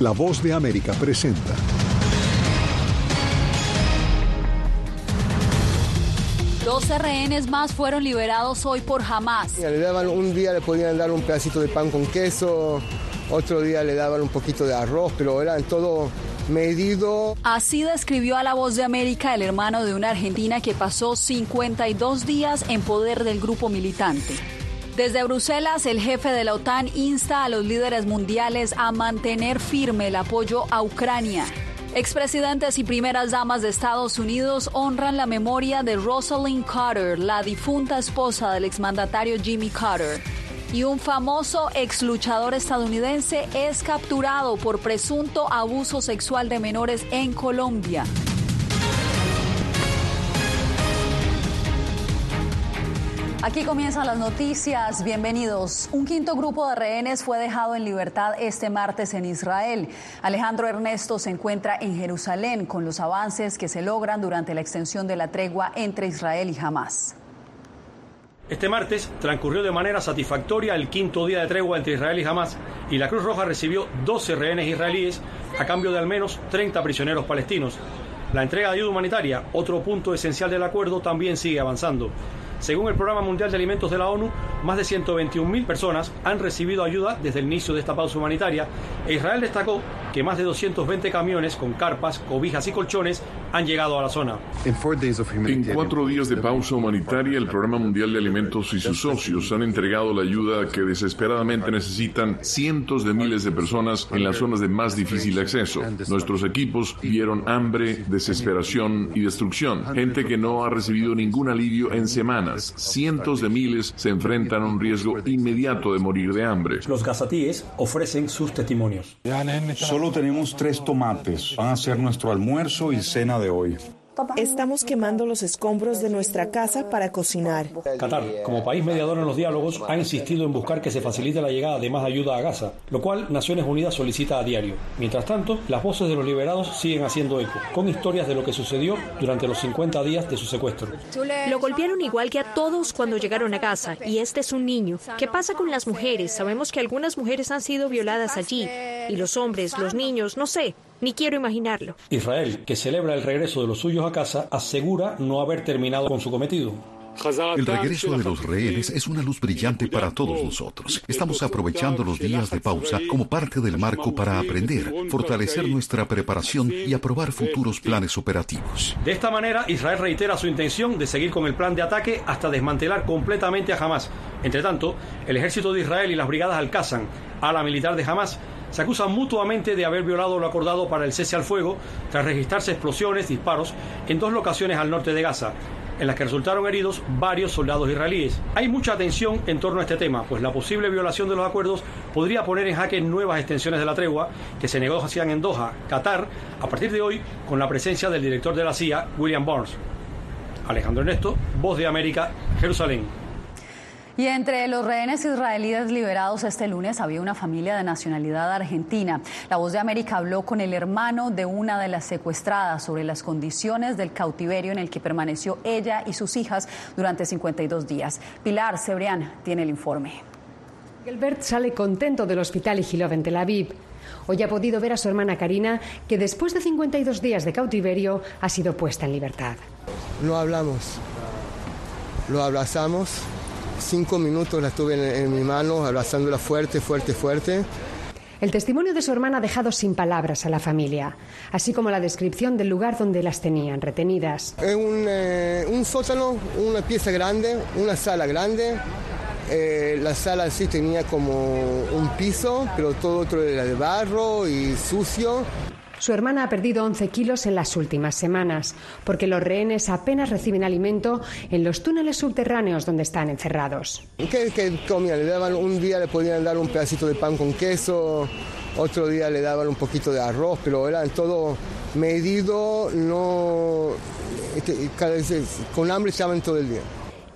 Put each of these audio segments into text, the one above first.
La voz de América presenta. Dos rehenes más fueron liberados hoy por Hamas. Le daban un día le podían dar un pedacito de pan con queso, otro día le daban un poquito de arroz, pero eran todo medido. Así describió a la voz de América el hermano de una argentina que pasó 52 días en poder del grupo militante. Desde Bruselas, el jefe de la OTAN insta a los líderes mundiales a mantener firme el apoyo a Ucrania. Expresidentes y primeras damas de Estados Unidos honran la memoria de Rosalind Carter, la difunta esposa del exmandatario Jimmy Carter. Y un famoso ex luchador estadounidense es capturado por presunto abuso sexual de menores en Colombia. Aquí comienzan las noticias. Bienvenidos. Un quinto grupo de rehenes fue dejado en libertad este martes en Israel. Alejandro Ernesto se encuentra en Jerusalén con los avances que se logran durante la extensión de la tregua entre Israel y Hamas. Este martes transcurrió de manera satisfactoria el quinto día de tregua entre Israel y Hamas y la Cruz Roja recibió 12 rehenes israelíes a cambio de al menos 30 prisioneros palestinos. La entrega de ayuda humanitaria, otro punto esencial del acuerdo, también sigue avanzando. Según el Programa Mundial de Alimentos de la ONU, más de 121.000 personas han recibido ayuda desde el inicio de esta pausa humanitaria e Israel destacó que más de 220 camiones con carpas, cobijas y colchones han llegado a la zona. En cuatro días de pausa humanitaria, el Programa Mundial de Alimentos y sus socios han entregado la ayuda que desesperadamente necesitan cientos de miles de personas en las zonas de más difícil acceso. Nuestros equipos vieron hambre, desesperación y destrucción. Gente que no ha recibido ningún alivio en semanas cientos de miles se enfrentan un riesgo inmediato de morir de hambre. Los gazatíes ofrecen sus testimonios. Solo tenemos tres tomates. Van a ser nuestro almuerzo y cena de hoy. Estamos quemando los escombros de nuestra casa para cocinar. Qatar, como país mediador en los diálogos, ha insistido en buscar que se facilite la llegada de más ayuda a Gaza, lo cual Naciones Unidas solicita a diario. Mientras tanto, las voces de los liberados siguen haciendo eco, con historias de lo que sucedió durante los 50 días de su secuestro. Lo golpearon igual que a todos cuando llegaron a Gaza, y este es un niño. ¿Qué pasa con las mujeres? Sabemos que algunas mujeres han sido violadas allí, y los hombres, los niños, no sé. Ni quiero imaginarlo. Israel, que celebra el regreso de los suyos a casa, asegura no haber terminado con su cometido. El regreso de los rehenes es una luz brillante para todos nosotros. Estamos aprovechando los días de pausa como parte del marco para aprender, fortalecer nuestra preparación y aprobar futuros planes operativos. De esta manera, Israel reitera su intención de seguir con el plan de ataque hasta desmantelar completamente a Hamas. Entre tanto, el ejército de Israel y las brigadas Al-Qassam, ala militar de Hamas, se acusan mutuamente de haber violado lo acordado para el cese al fuego tras registrarse explosiones, disparos en dos locaciones al norte de Gaza, en las que resultaron heridos varios soldados israelíes. Hay mucha atención en torno a este tema, pues la posible violación de los acuerdos podría poner en jaque nuevas extensiones de la tregua que se negocian en Doha, Qatar, a partir de hoy con la presencia del director de la CIA, William Burns. Alejandro Ernesto, Voz de América, Jerusalén. Y entre los rehenes israelíes liberados este lunes había una familia de nacionalidad argentina. La voz de América habló con el hermano de una de las secuestradas sobre las condiciones del cautiverio en el que permaneció ella y sus hijas durante 52 días. Pilar Cebrián tiene el informe. Gilbert sale contento del hospital Igilov en Tel Aviv. Hoy ha podido ver a su hermana Karina, que después de 52 días de cautiverio ha sido puesta en libertad. No hablamos, lo abrazamos cinco minutos la tuve en, en mi mano, abrazándola fuerte, fuerte, fuerte. El testimonio de su hermana ha dejado sin palabras a la familia, así como la descripción del lugar donde las tenían retenidas. Es un, eh, un sótano, una pieza grande, una sala grande. Eh, la sala sí tenía como un piso, pero todo otro era de barro y sucio. Su hermana ha perdido 11 kilos en las últimas semanas, porque los rehenes apenas reciben alimento en los túneles subterráneos donde están encerrados. ¿Qué, qué comían? Le daban, un día le podían dar un pedacito de pan con queso, otro día le daban un poquito de arroz, pero eran todo medido, no, este, con hambre estaban todo el día.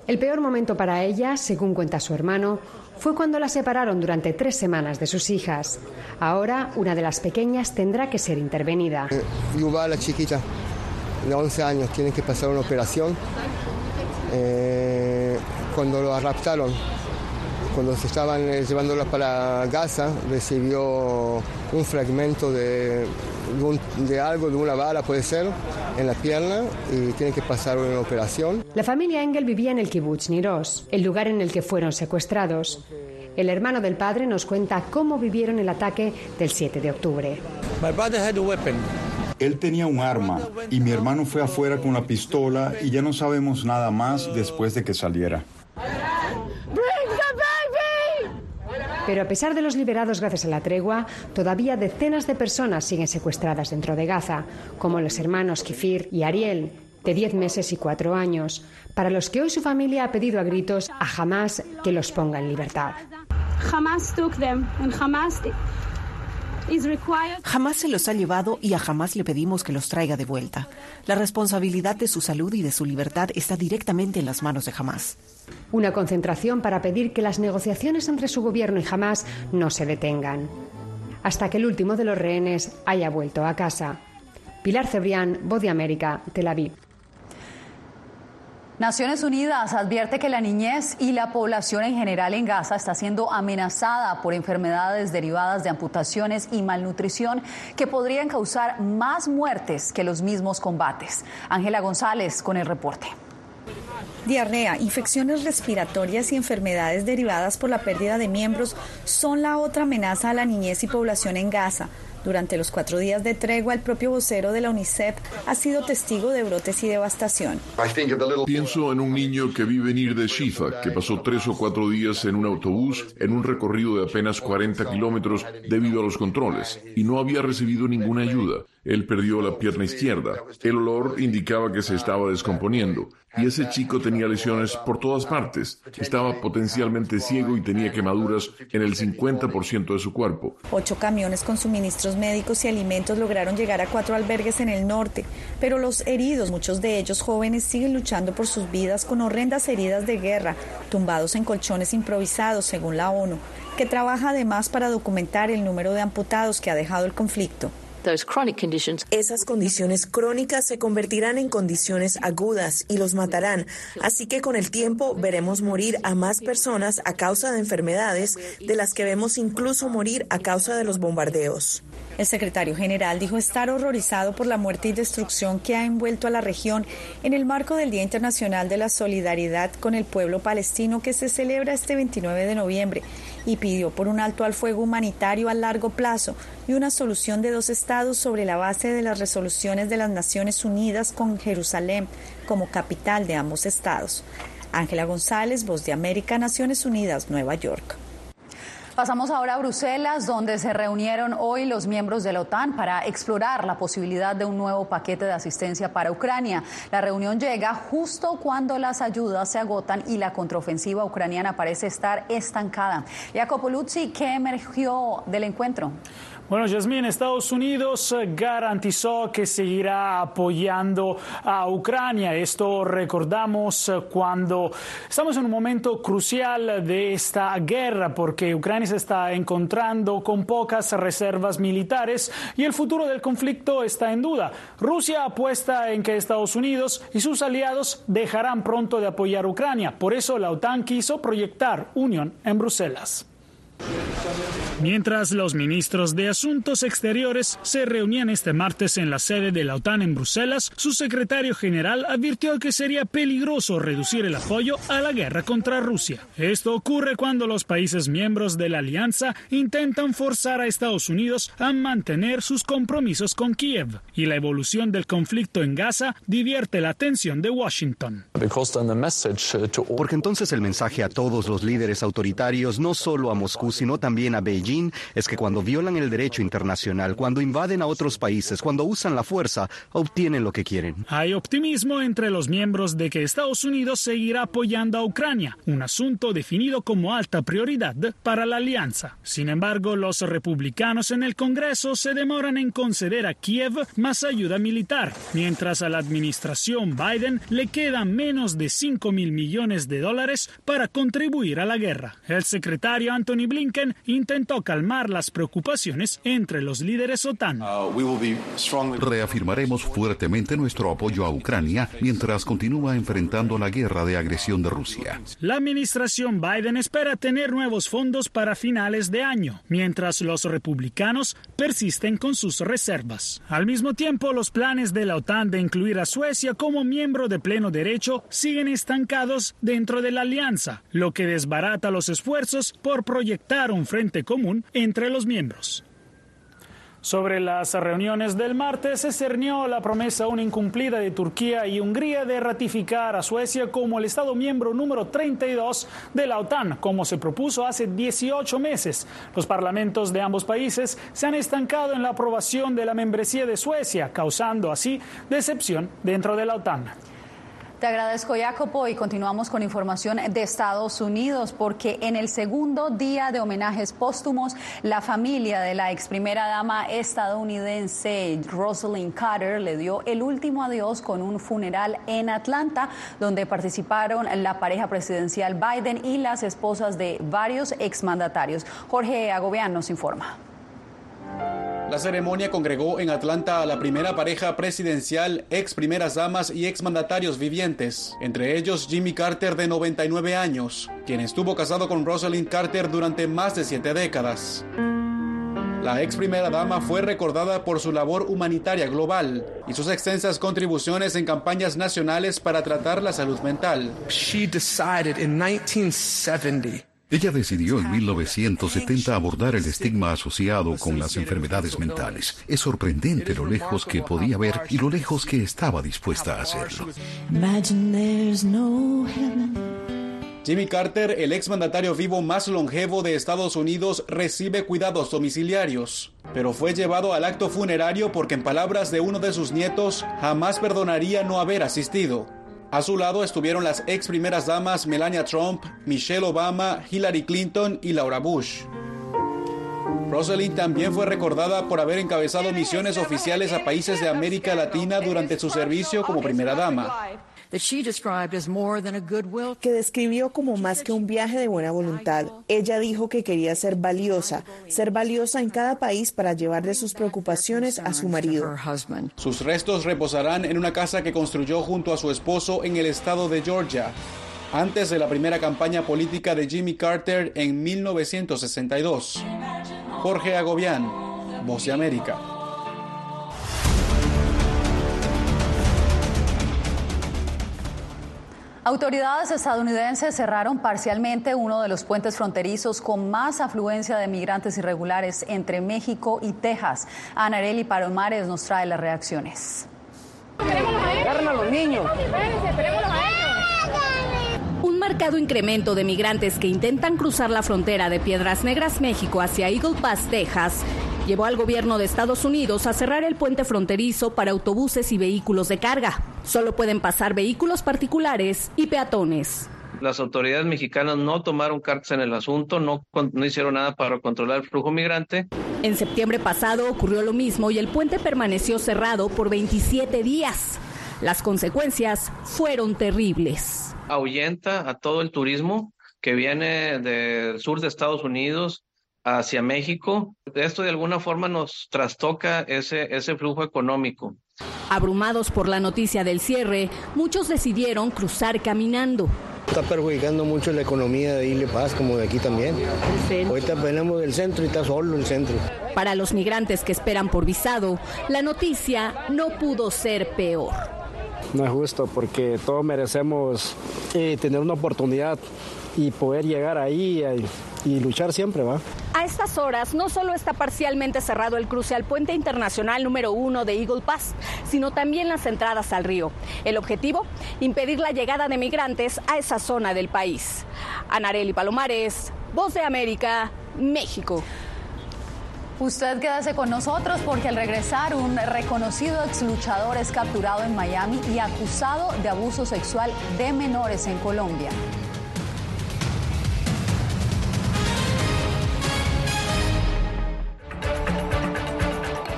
El peor momento para ella, según cuenta su hermano, fue cuando la separaron durante tres semanas de sus hijas. Ahora una de las pequeñas tendrá que ser intervenida. Eh, Yuba, la chiquita, de 11 años, tiene que pasar una operación. Eh, cuando lo raptaron, cuando se estaban eh, llevándola para Gaza, recibió un fragmento de, de, algo, de una bala puede ser, en la pierna y tiene que pasar una operación. La familia Engel vivía en el kibbutz Niros, el lugar en el que fueron secuestrados. El hermano del padre nos cuenta cómo vivieron el ataque del 7 de octubre. Él tenía un arma y mi hermano fue afuera con la pistola y ya no sabemos nada más después de que saliera. Pero a pesar de los liberados gracias a la tregua, todavía decenas de personas siguen secuestradas dentro de Gaza, como los hermanos Kifir y Ariel, de 10 meses y 4 años, para los que hoy su familia ha pedido a gritos a Hamas que los ponga en libertad. Jamás se los ha llevado y a jamás le pedimos que los traiga de vuelta. La responsabilidad de su salud y de su libertad está directamente en las manos de Hamas. Una concentración para pedir que las negociaciones entre su gobierno y Hamas no se detengan. Hasta que el último de los rehenes haya vuelto a casa. Pilar Cebrián, Voz de América, Tel Aviv. Naciones Unidas advierte que la niñez y la población en general en Gaza está siendo amenazada por enfermedades derivadas de amputaciones y malnutrición que podrían causar más muertes que los mismos combates. Ángela González con el reporte. Diarrea, infecciones respiratorias y enfermedades derivadas por la pérdida de miembros son la otra amenaza a la niñez y población en Gaza. Durante los cuatro días de tregua, el propio vocero de la UNICEF ha sido testigo de brotes y devastación. Pienso en un niño que vive en Ir de Shifa, que pasó tres o cuatro días en un autobús en un recorrido de apenas 40 kilómetros debido a los controles y no había recibido ninguna ayuda. Él perdió la pierna izquierda. El olor indicaba que se estaba descomponiendo. Y ese chico tenía lesiones por todas partes. Estaba potencialmente ciego y tenía quemaduras en el 50% de su cuerpo. Ocho camiones con suministros médicos y alimentos lograron llegar a cuatro albergues en el norte, pero los heridos, muchos de ellos jóvenes, siguen luchando por sus vidas con horrendas heridas de guerra, tumbados en colchones improvisados, según la ONU, que trabaja además para documentar el número de amputados que ha dejado el conflicto. Esas condiciones crónicas se convertirán en condiciones agudas y los matarán. Así que con el tiempo veremos morir a más personas a causa de enfermedades de las que vemos incluso morir a causa de los bombardeos. El secretario general dijo estar horrorizado por la muerte y destrucción que ha envuelto a la región en el marco del Día Internacional de la Solidaridad con el pueblo palestino que se celebra este 29 de noviembre y pidió por un alto al fuego humanitario a largo plazo y una solución de dos estados sobre la base de las resoluciones de las Naciones Unidas con Jerusalén como capital de ambos estados. Ángela González, Voz de América, Naciones Unidas, Nueva York. Pasamos ahora a Bruselas, donde se reunieron hoy los miembros de la OTAN para explorar la posibilidad de un nuevo paquete de asistencia para Ucrania. La reunión llega justo cuando las ayudas se agotan y la contraofensiva ucraniana parece estar estancada. Jacopo Luzzi, ¿qué emergió del encuentro? Bueno, Yasmín, Estados Unidos eh, garantizó que seguirá apoyando a Ucrania. Esto recordamos eh, cuando estamos en un momento crucial de esta guerra, porque Ucrania se está encontrando con pocas reservas militares y el futuro del conflicto está en duda. Rusia apuesta en que Estados Unidos y sus aliados dejarán pronto de apoyar a Ucrania. Por eso la OTAN quiso proyectar unión en Bruselas. Mientras los ministros de Asuntos Exteriores se reunían este martes en la sede de la OTAN en Bruselas, su secretario general advirtió que sería peligroso reducir el apoyo a la guerra contra Rusia. Esto ocurre cuando los países miembros de la alianza intentan forzar a Estados Unidos a mantener sus compromisos con Kiev, y la evolución del conflicto en Gaza divierte la atención de Washington. Porque entonces el mensaje a todos los líderes autoritarios, no solo a Moscú, sino también a Beijing, es que cuando violan el derecho internacional, cuando invaden a otros países, cuando usan la fuerza, obtienen lo que quieren. Hay optimismo entre los miembros de que Estados Unidos seguirá apoyando a Ucrania, un asunto definido como alta prioridad para la alianza. Sin embargo, los republicanos en el Congreso se demoran en conceder a Kiev más ayuda militar, mientras a la administración Biden le quedan menos de 5 mil millones de dólares para contribuir a la guerra. El secretario Anthony Blinken intentó prometió calmar las preocupaciones entre los líderes OTAN. Reafirmaremos fuertemente nuestro apoyo a Ucrania mientras continúa enfrentando la guerra de agresión de Rusia. La administración Biden espera tener nuevos fondos para finales de año, mientras los republicanos persisten con sus reservas. Al mismo tiempo, los planes de la OTAN de incluir a Suecia como miembro de pleno derecho siguen estancados dentro de la alianza, lo que desbarata los esfuerzos por proyectar un frente común entre los miembros. Sobre las reuniones del martes se cernió la promesa aún incumplida de Turquía y Hungría de ratificar a Suecia como el Estado miembro número 32 de la OTAN, como se propuso hace 18 meses. Los parlamentos de ambos países se han estancado en la aprobación de la membresía de Suecia, causando así decepción dentro de la OTAN. Te agradezco, Jacopo, y continuamos con información de Estados Unidos, porque en el segundo día de homenajes póstumos, la familia de la ex primera dama estadounidense Rosalind Carter le dio el último adiós con un funeral en Atlanta, donde participaron la pareja presidencial Biden y las esposas de varios exmandatarios. Jorge Agobián nos informa. La ceremonia congregó en Atlanta a la primera pareja presidencial, ex primeras damas y ex mandatarios vivientes, entre ellos Jimmy Carter de 99 años, quien estuvo casado con Rosalind Carter durante más de siete décadas. La ex primera dama fue recordada por su labor humanitaria global y sus extensas contribuciones en campañas nacionales para tratar la salud mental. She decided in 1970 ella decidió en 1970 abordar el estigma asociado con las enfermedades mentales. Es sorprendente lo lejos que podía ver y lo lejos que estaba dispuesta a hacerlo. Jimmy Carter, el exmandatario vivo más longevo de Estados Unidos, recibe cuidados domiciliarios, pero fue llevado al acto funerario porque en palabras de uno de sus nietos, jamás perdonaría no haber asistido. A su lado estuvieron las ex primeras damas Melania Trump, Michelle Obama, Hillary Clinton y Laura Bush. Rosalind también fue recordada por haber encabezado misiones oficiales a países de América Latina durante su servicio como primera dama que describió como más que un viaje de buena voluntad. Ella dijo que quería ser valiosa, ser valiosa en cada país para llevar de sus preocupaciones a su marido. Sus restos reposarán en una casa que construyó junto a su esposo en el estado de Georgia, antes de la primera campaña política de Jimmy Carter en 1962. Jorge Agobián, Voz de América. Autoridades estadounidenses cerraron parcialmente uno de los puentes fronterizos con más afluencia de migrantes irregulares entre México y Texas. Anareli Palomares nos trae las reacciones. a los niños. Un marcado incremento de migrantes que intentan cruzar la frontera de Piedras Negras, México, hacia Eagle Pass, Texas, llevó al gobierno de Estados Unidos a cerrar el puente fronterizo para autobuses y vehículos de carga. Solo pueden pasar vehículos particulares y peatones. Las autoridades mexicanas no tomaron cartas en el asunto, no, no hicieron nada para controlar el flujo migrante. En septiembre pasado ocurrió lo mismo y el puente permaneció cerrado por 27 días. Las consecuencias fueron terribles. Ahuyenta a todo el turismo que viene del sur de Estados Unidos hacia México. Esto de alguna forma nos trastoca ese, ese flujo económico. Abrumados por la noticia del cierre, muchos decidieron cruzar caminando. Está perjudicando mucho la economía de Ile Paz, como de aquí también. Ahorita venimos del centro y está solo el centro. Para los migrantes que esperan por visado, la noticia no pudo ser peor. No es justo porque todos merecemos eh, tener una oportunidad y poder llegar ahí y, luchar siempre, ¿va? A estas horas no solo está parcialmente cerrado el cruce al puente internacional número uno de Eagle Pass, sino también las entradas al río. El objetivo, impedir la llegada de migrantes a esa zona del país. Anareli Palomares, Voz de América, México. Usted quédese con nosotros porque al regresar un reconocido ex luchador es capturado en Miami y acusado de abuso sexual de menores en Colombia.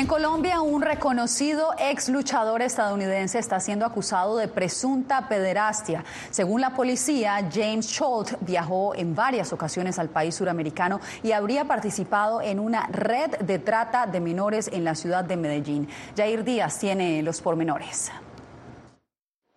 En Colombia, un reconocido ex luchador estadounidense está siendo acusado de presunta pederastia. Según la policía, James Schultz viajó en varias ocasiones al país suramericano y habría participado en una red de trata de menores en la ciudad de Medellín. Jair Díaz tiene los pormenores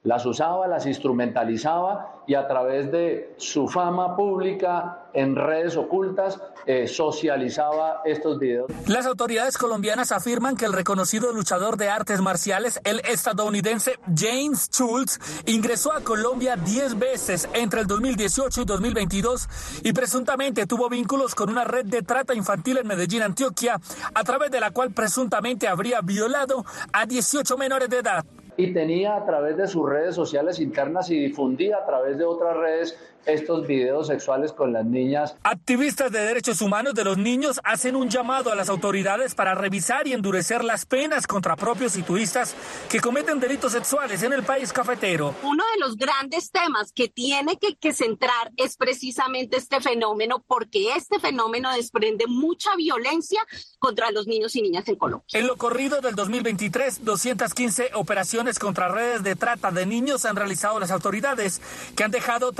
las usaba, las instrumentalizaba y a través de su fama pública en redes ocultas eh, socializaba estos videos. Las autoridades colombianas afirman que el reconocido luchador de artes marciales, el estadounidense James Schultz, ingresó a Colombia 10 veces entre el 2018 y 2022 y presuntamente tuvo vínculos con una red de trata infantil en Medellín, Antioquia, a través de la cual presuntamente habría violado a 18 menores de edad y tenía a través de sus redes sociales internas y difundía a través de otras redes estos videos sexuales con las niñas. Activistas de derechos humanos de los niños hacen un llamado a las autoridades para revisar y endurecer las penas contra propios y turistas que cometen delitos sexuales en el país cafetero. Uno de los grandes temas que tiene que, que centrar es precisamente este fenómeno porque este fenómeno desprende mucha violencia contra los niños y niñas en Colombia. En lo corrido del 2023, 215 operaciones contra redes de trata de niños han realizado las autoridades, que han dejado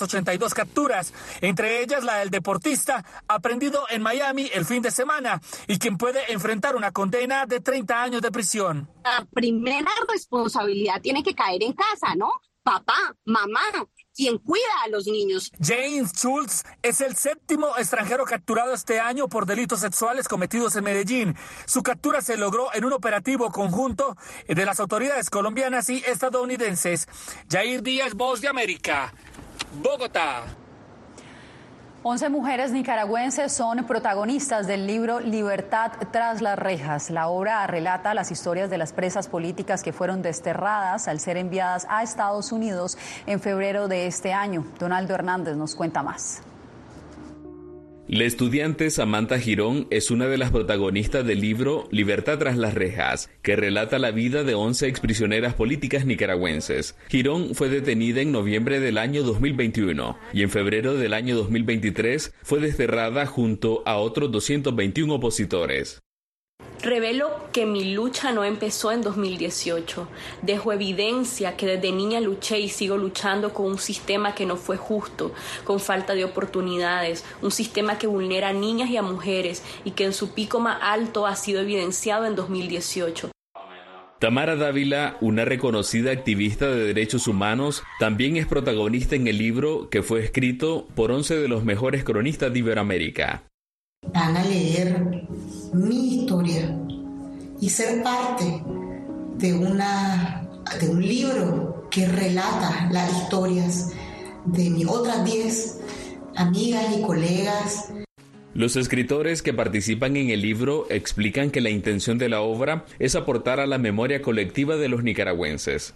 382 capturas, entre ellas la del deportista aprendido en Miami el fin de semana y quien puede enfrentar una condena de 30 años de prisión. La primera responsabilidad tiene que caer en casa, ¿no? Papá, mamá, quien cuida a los niños. James Schultz es el séptimo extranjero capturado este año por delitos sexuales cometidos en Medellín. Su captura se logró en un operativo conjunto de las autoridades colombianas y estadounidenses. Jair Díaz, Voz de América, Bogotá. 11 mujeres nicaragüenses son protagonistas del libro Libertad tras las rejas. La obra relata las historias de las presas políticas que fueron desterradas al ser enviadas a Estados Unidos en febrero de este año. Donaldo Hernández nos cuenta más. La estudiante Samantha Girón es una de las protagonistas del libro Libertad tras las rejas, que relata la vida de 11 exprisioneras políticas nicaragüenses. Girón fue detenida en noviembre del año 2021 y en febrero del año 2023 fue desterrada junto a otros 221 opositores. Revelo que mi lucha no empezó en 2018. Dejo evidencia que desde niña luché y sigo luchando con un sistema que no fue justo, con falta de oportunidades, un sistema que vulnera a niñas y a mujeres y que en su pico más alto ha sido evidenciado en 2018. Tamara Dávila, una reconocida activista de derechos humanos, también es protagonista en el libro que fue escrito por 11 de los mejores cronistas de Iberoamérica. van a leer mi historia y ser parte de, una, de un libro que relata las historias de mis otras 10 amigas y colegas. Los escritores que participan en el libro explican que la intención de la obra es aportar a la memoria colectiva de los nicaragüenses.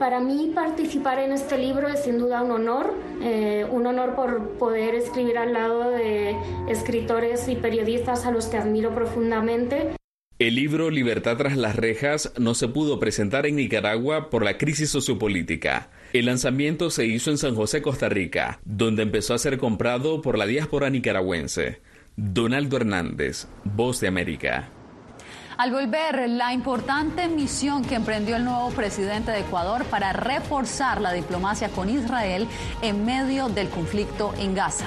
Para mí participar en este libro es sin duda un honor, eh, un honor por poder escribir al lado de escritores y periodistas a los que admiro profundamente. El libro Libertad tras las rejas no se pudo presentar en Nicaragua por la crisis sociopolítica. El lanzamiento se hizo en San José, Costa Rica, donde empezó a ser comprado por la diáspora nicaragüense. Donaldo Hernández, Voz de América. Al volver, la importante misión que emprendió el nuevo presidente de Ecuador para reforzar la diplomacia con Israel en medio del conflicto en Gaza.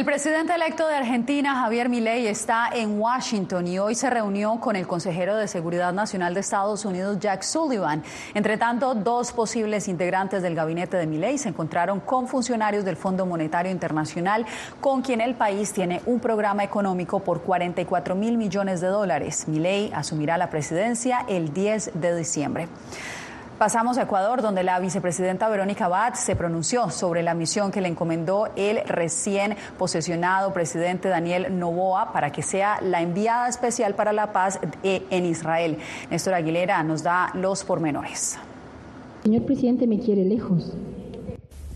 El presidente electo de Argentina, Javier Milei, está en Washington y hoy se reunió con el consejero de Seguridad Nacional de Estados Unidos, Jack Sullivan. Entre tanto, dos posibles integrantes del gabinete de Milei se encontraron con funcionarios del Fondo Monetario Internacional, con quien el país tiene un programa económico por 44 mil millones de dólares. Milei asumirá la presidencia el 10 de diciembre. Pasamos a Ecuador, donde la vicepresidenta Verónica Abad se pronunció sobre la misión que le encomendó el recién posesionado presidente Daniel Novoa para que sea la enviada especial para la paz en Israel. Néstor Aguilera nos da los pormenores. Señor presidente, me quiere lejos.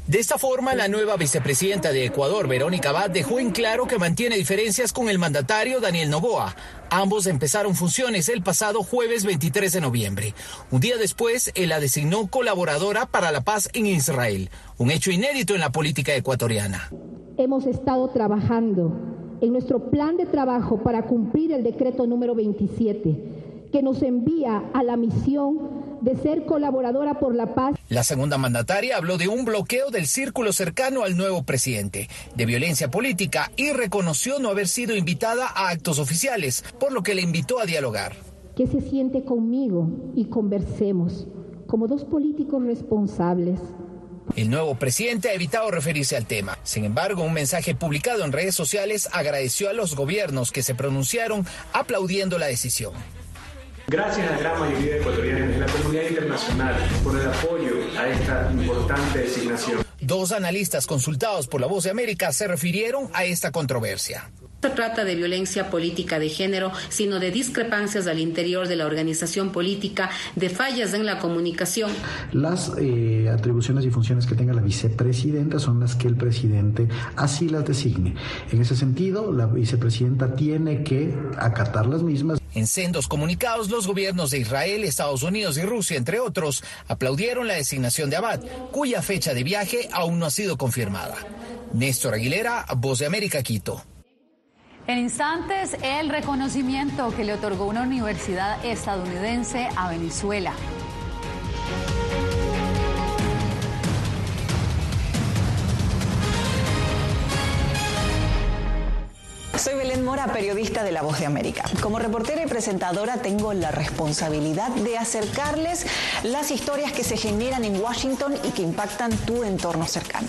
De esta forma, la nueva vicepresidenta de Ecuador, Verónica Abad, dejó en claro que mantiene diferencias con el mandatario Daniel Novoa. Ambos empezaron funciones el pasado jueves 23 de noviembre. Un día después, él la designó colaboradora para la paz en Israel, un hecho inédito en la política ecuatoriana. Hemos estado trabajando en nuestro plan de trabajo para cumplir el decreto número 27, que nos envía a la misión de ser colaboradora por la paz. La segunda mandataria habló de un bloqueo del círculo cercano al nuevo presidente, de violencia política y reconoció no haber sido invitada a actos oficiales, por lo que le invitó a dialogar. Que se siente conmigo y conversemos como dos políticos responsables. El nuevo presidente ha evitado referirse al tema. Sin embargo, un mensaje publicado en redes sociales agradeció a los gobiernos que se pronunciaron aplaudiendo la decisión. Gracias a la gran mayoría de ecuatorianos y la comunidad internacional por el apoyo a esta importante designación. Dos analistas consultados por La Voz de América se refirieron a esta controversia se trata de violencia política de género, sino de discrepancias al interior de la organización política, de fallas en la comunicación. Las eh, atribuciones y funciones que tenga la vicepresidenta son las que el presidente así las designe. En ese sentido, la vicepresidenta tiene que acatar las mismas. En sendos comunicados, los gobiernos de Israel, Estados Unidos y Rusia, entre otros, aplaudieron la designación de Abad, cuya fecha de viaje aún no ha sido confirmada. Néstor Aguilera, Voz de América, Quito. En instantes, el reconocimiento que le otorgó una universidad estadounidense a Venezuela. Soy Belén Mora, periodista de La Voz de América. Como reportera y presentadora tengo la responsabilidad de acercarles las historias que se generan en Washington y que impactan tu entorno cercano.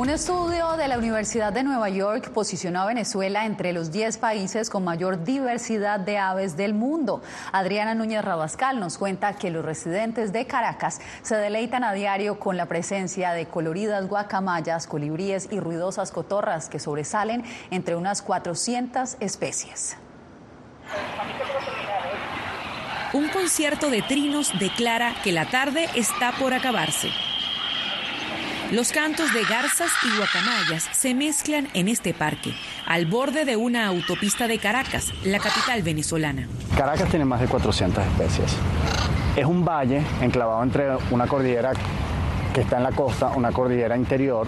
Un estudio de la Universidad de Nueva York posicionó a Venezuela entre los 10 países con mayor diversidad de aves del mundo. Adriana Núñez Rabascal nos cuenta que los residentes de Caracas se deleitan a diario con la presencia de coloridas guacamayas, colibríes y ruidosas cotorras que sobresalen entre unas 400 especies. Un concierto de trinos declara que la tarde está por acabarse. Los cantos de garzas y guacamayas se mezclan en este parque, al borde de una autopista de Caracas, la capital venezolana. Caracas tiene más de 400 especies. Es un valle enclavado entre una cordillera que está en la costa, una cordillera interior,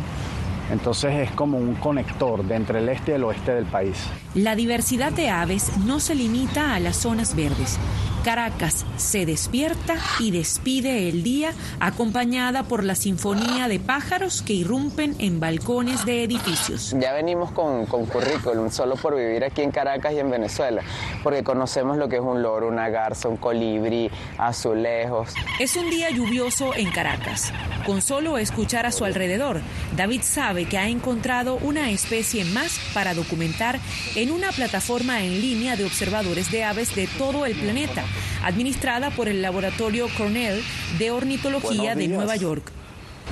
entonces es como un conector de entre el este y el oeste del país. La diversidad de aves no se limita a las zonas verdes. Caracas se despierta y despide el día acompañada por la sinfonía de pájaros que irrumpen en balcones de edificios. Ya venimos con, con currículum solo por vivir aquí en Caracas y en Venezuela, porque conocemos lo que es un loro, una garza, un colibrí, azulejos. Es un día lluvioso en Caracas. Con solo escuchar a su alrededor, David sabe que ha encontrado una especie más para documentar en una plataforma en línea de observadores de aves de todo el planeta administrada por el Laboratorio Cornell de Ornitología de Nueva York.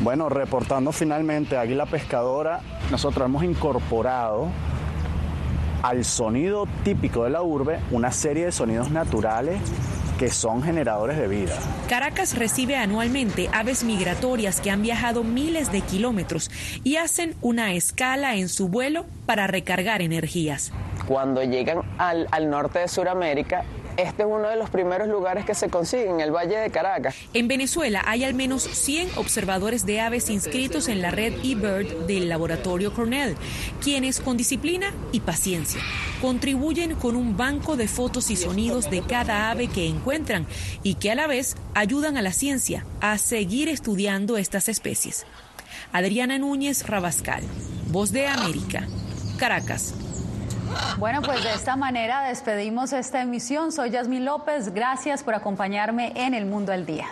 Bueno, reportando finalmente Águila Pescadora, nosotros hemos incorporado al sonido típico de la urbe una serie de sonidos naturales que son generadores de vida. Caracas recibe anualmente aves migratorias que han viajado miles de kilómetros y hacen una escala en su vuelo para recargar energías. Cuando llegan al, al norte de Sudamérica, este es uno de los primeros lugares que se consigue en el Valle de Caracas. En Venezuela hay al menos 100 observadores de aves inscritos en la red eBird del laboratorio Cornell, quienes con disciplina y paciencia contribuyen con un banco de fotos y sonidos de cada ave que encuentran y que a la vez ayudan a la ciencia a seguir estudiando estas especies. Adriana Núñez Rabascal, Voz de América, Caracas. Bueno, pues de esta manera despedimos esta emisión. Soy Yasmín López. Gracias por acompañarme en El Mundo al Día.